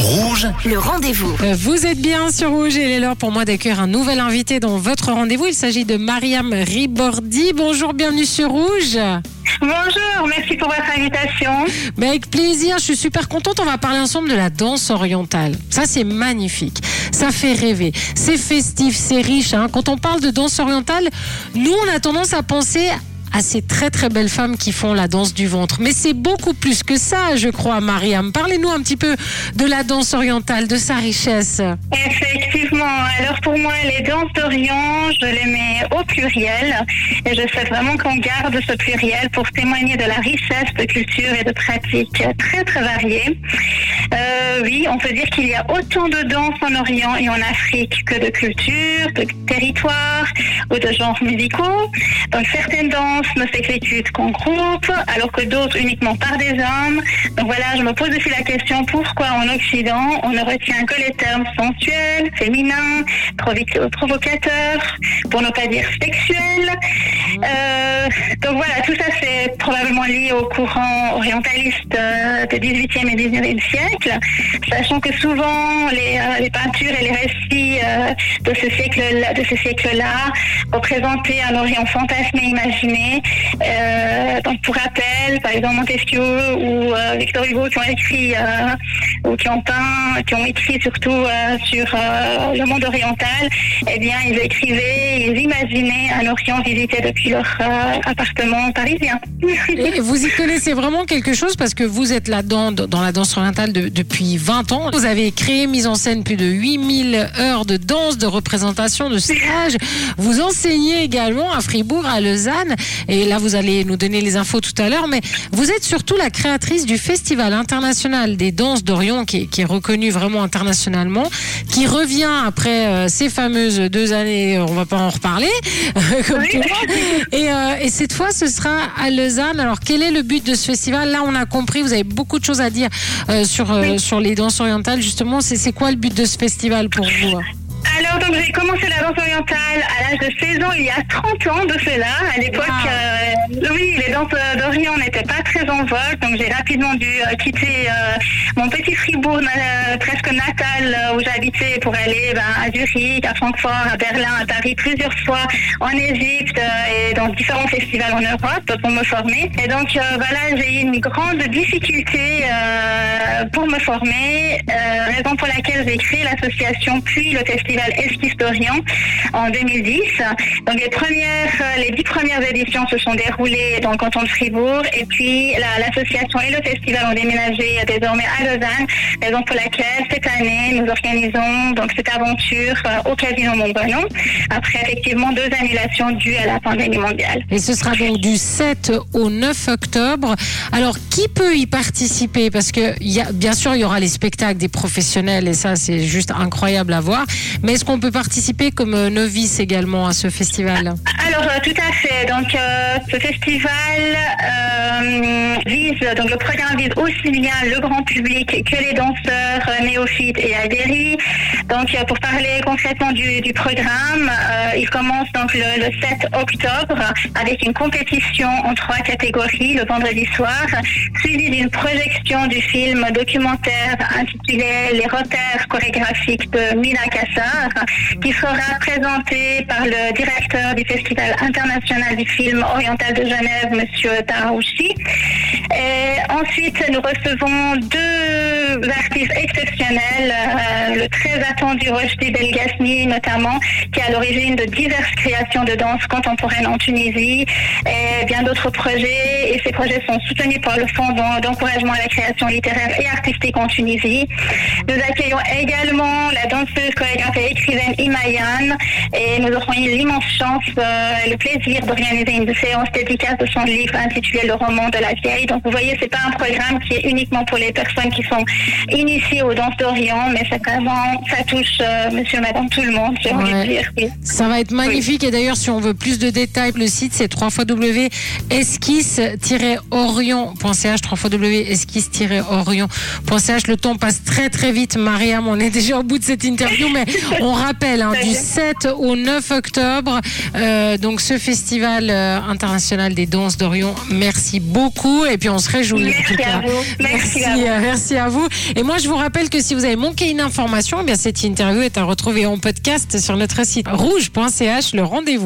Rouge, le rendez-vous. Vous êtes bien sur Rouge et il est l'heure pour moi d'accueillir un nouvel invité dans votre rendez-vous. Il s'agit de Mariam Ribordi. Bonjour, bienvenue sur Rouge. Bonjour, merci pour votre invitation. Mais avec plaisir, je suis super contente. On va parler ensemble de la danse orientale. Ça, c'est magnifique. Ça fait rêver. C'est festif, c'est riche. hein. Quand on parle de danse orientale, nous, on a tendance à penser à ces très très belles femmes qui font la danse du ventre. Mais c'est beaucoup plus que ça, je crois, Mariam. Parlez-nous un petit peu de la danse orientale, de sa richesse. Effectivement, alors pour moi, les danses d'Orient, je les mets au pluriel et je souhaite vraiment qu'on garde ce pluriel pour témoigner de la richesse de culture et de pratiques très très variées. Euh, oui, on peut dire qu'il y a autant de danses en Orient et en Afrique que de cultures, de territoires ou de genres musicaux. Donc certaines danses ne s'exécutent qu'en groupe, alors que d'autres uniquement par des hommes. Donc voilà, je me pose aussi la question pourquoi en Occident on ne retient que les termes sensuels, féminins, provi- provocateurs, pour ne pas dire sexuels? Euh, donc voilà, tout ça c'est probablement lié au courant orientaliste euh, du 18e et 19e siècle, sachant que souvent les, euh, les peintures et les récits euh, de ce siècle-là représentaient un Orient fantasmé imaginé. Donc pour rappel, par exemple Montesquieu ou Victor Hugo qui ont écrit ou qui ont peint, qui ont écrit surtout sur le monde oriental, eh bien ils écrivaient, ils imaginaient un Orient visité depuis leur euh, appartement parisien. Et vous y connaissez vraiment quelque chose parce que vous êtes là-dedans, dans la danse orientale de- depuis 20 ans. Vous avez créé, mis en scène plus de 8000 heures de danse, de représentation, de stage. Vous enseignez également à Fribourg, à Lausanne. Et là, vous allez nous donner les infos tout à l'heure. Mais vous êtes surtout la créatrice du Festival international des danses d'Orient, qui, est- qui est reconnu vraiment internationalement, qui revient après euh, ces fameuses deux années, on va pas en reparler, comme Oui. tout le monde. Et, euh, et cette fois, ce sera à Lausanne. Alors, quel est le but de ce festival? Là, on a compris, vous avez beaucoup de choses à dire euh, sur, euh, sur les danses orientales. Justement, c'est c'est quoi le but de ce festival pour vous hein? Alors, donc, j'ai commencé la danse orientale à l'âge de 16 ans, il y a 30 ans de cela. À l'époque, Wow. euh, oui, les danses d'Orient n'étaient pas très en vogue, donc j'ai rapidement dû euh, quitter euh, mon petit Fribourg euh, presque natal où j'habitais pour aller ben, à Zurich, à Francfort, à Berlin, à Paris, plusieurs fois en Égypte et dans différents festivals en Europe pour me former. Et donc, voilà, j'ai eu une grande difficulté pour me former, raison pour laquelle j'ai créé l'association puis le festival Esquisse d'Orient en 2010. Donc les premières, les dix premières éditions se sont déroulées dans le canton de Fribourg et puis la- l'association et le festival ont déménagé désormais à Lausanne, raison pour laquelle cette année nous organisons donc cette aventure euh, au Casino Montbrenon après effectivement deux annulations dues à la pandémie mondiale. Et ce sera donc du 7 au 9 octobre. Alors, qui peut y participer? Parce que, il y a, bien sûr, il y aura les spectacles des professionnels et ça, c'est juste incroyable à voir. Mais est-ce qu'on peut participer comme euh, novice également à ce festival? Alors euh, tout à fait. Donc euh, ce festival euh, vise donc le programme vise aussi bien le grand public que les danseurs néophytes et adhéris. Donc pour parler concrètement du, programme, il commence donc le, le 7 octobre avec une compétition en trois catégories le vendredi soir, suivie d'une projection du film documentaire intitulé Les repères chorégraphiques de Mina Kassar, qui sera présenté par le directeur du Festival international du film oriental de Genève, Monsieur Tarouchi. Ensuite, nous recevons deux artistes exceptionnels, euh, le très attendu Rochdi Belgasmi notamment, qui est à l'origine de diverses créations de danse contemporaine en Tunisie, et bien d'autres projets. Et ces projets sont soutenus par le Fonds d'en- d'encouragement à la création littéraire et artistique en Tunisie. Nous accueillons également la danseuse, chorégraphe et écrivaine Imayan, et nous aurons eu l'immense chance, euh, le plaisir d'organiser une séance dédicace de son livre intitulé Le roman de la vieille. Donc vous voyez, c'est pas un programme qui est uniquement pour les personnes qui sont initiées aux danses d'Orient, mais vraiment, ça touche euh, monsieur, madame, tout le monde, j'ai envie Ouais. de dire. oui. Ça va être magnifique. Et d'ailleurs, si on veut plus de détails, le site c'est www.esquisse-orient.ch, www.esquisse-orient.ch. Le temps passe très très vite, Mariam. On est déjà au bout de cette interview, mais on rappelle hein, du 7 au 9 octobre, euh, donc ce festival euh, international des danses d'Orient. Merci beaucoup. Et puis on se réjouit. en tout Merci à vous. Merci à vous. euh, merci à vous. Et moi, je vous rappelle que si si vous avez manqué une information, eh bien cette interview est à retrouver en podcast sur notre site rouge.ch. Le rendez-vous.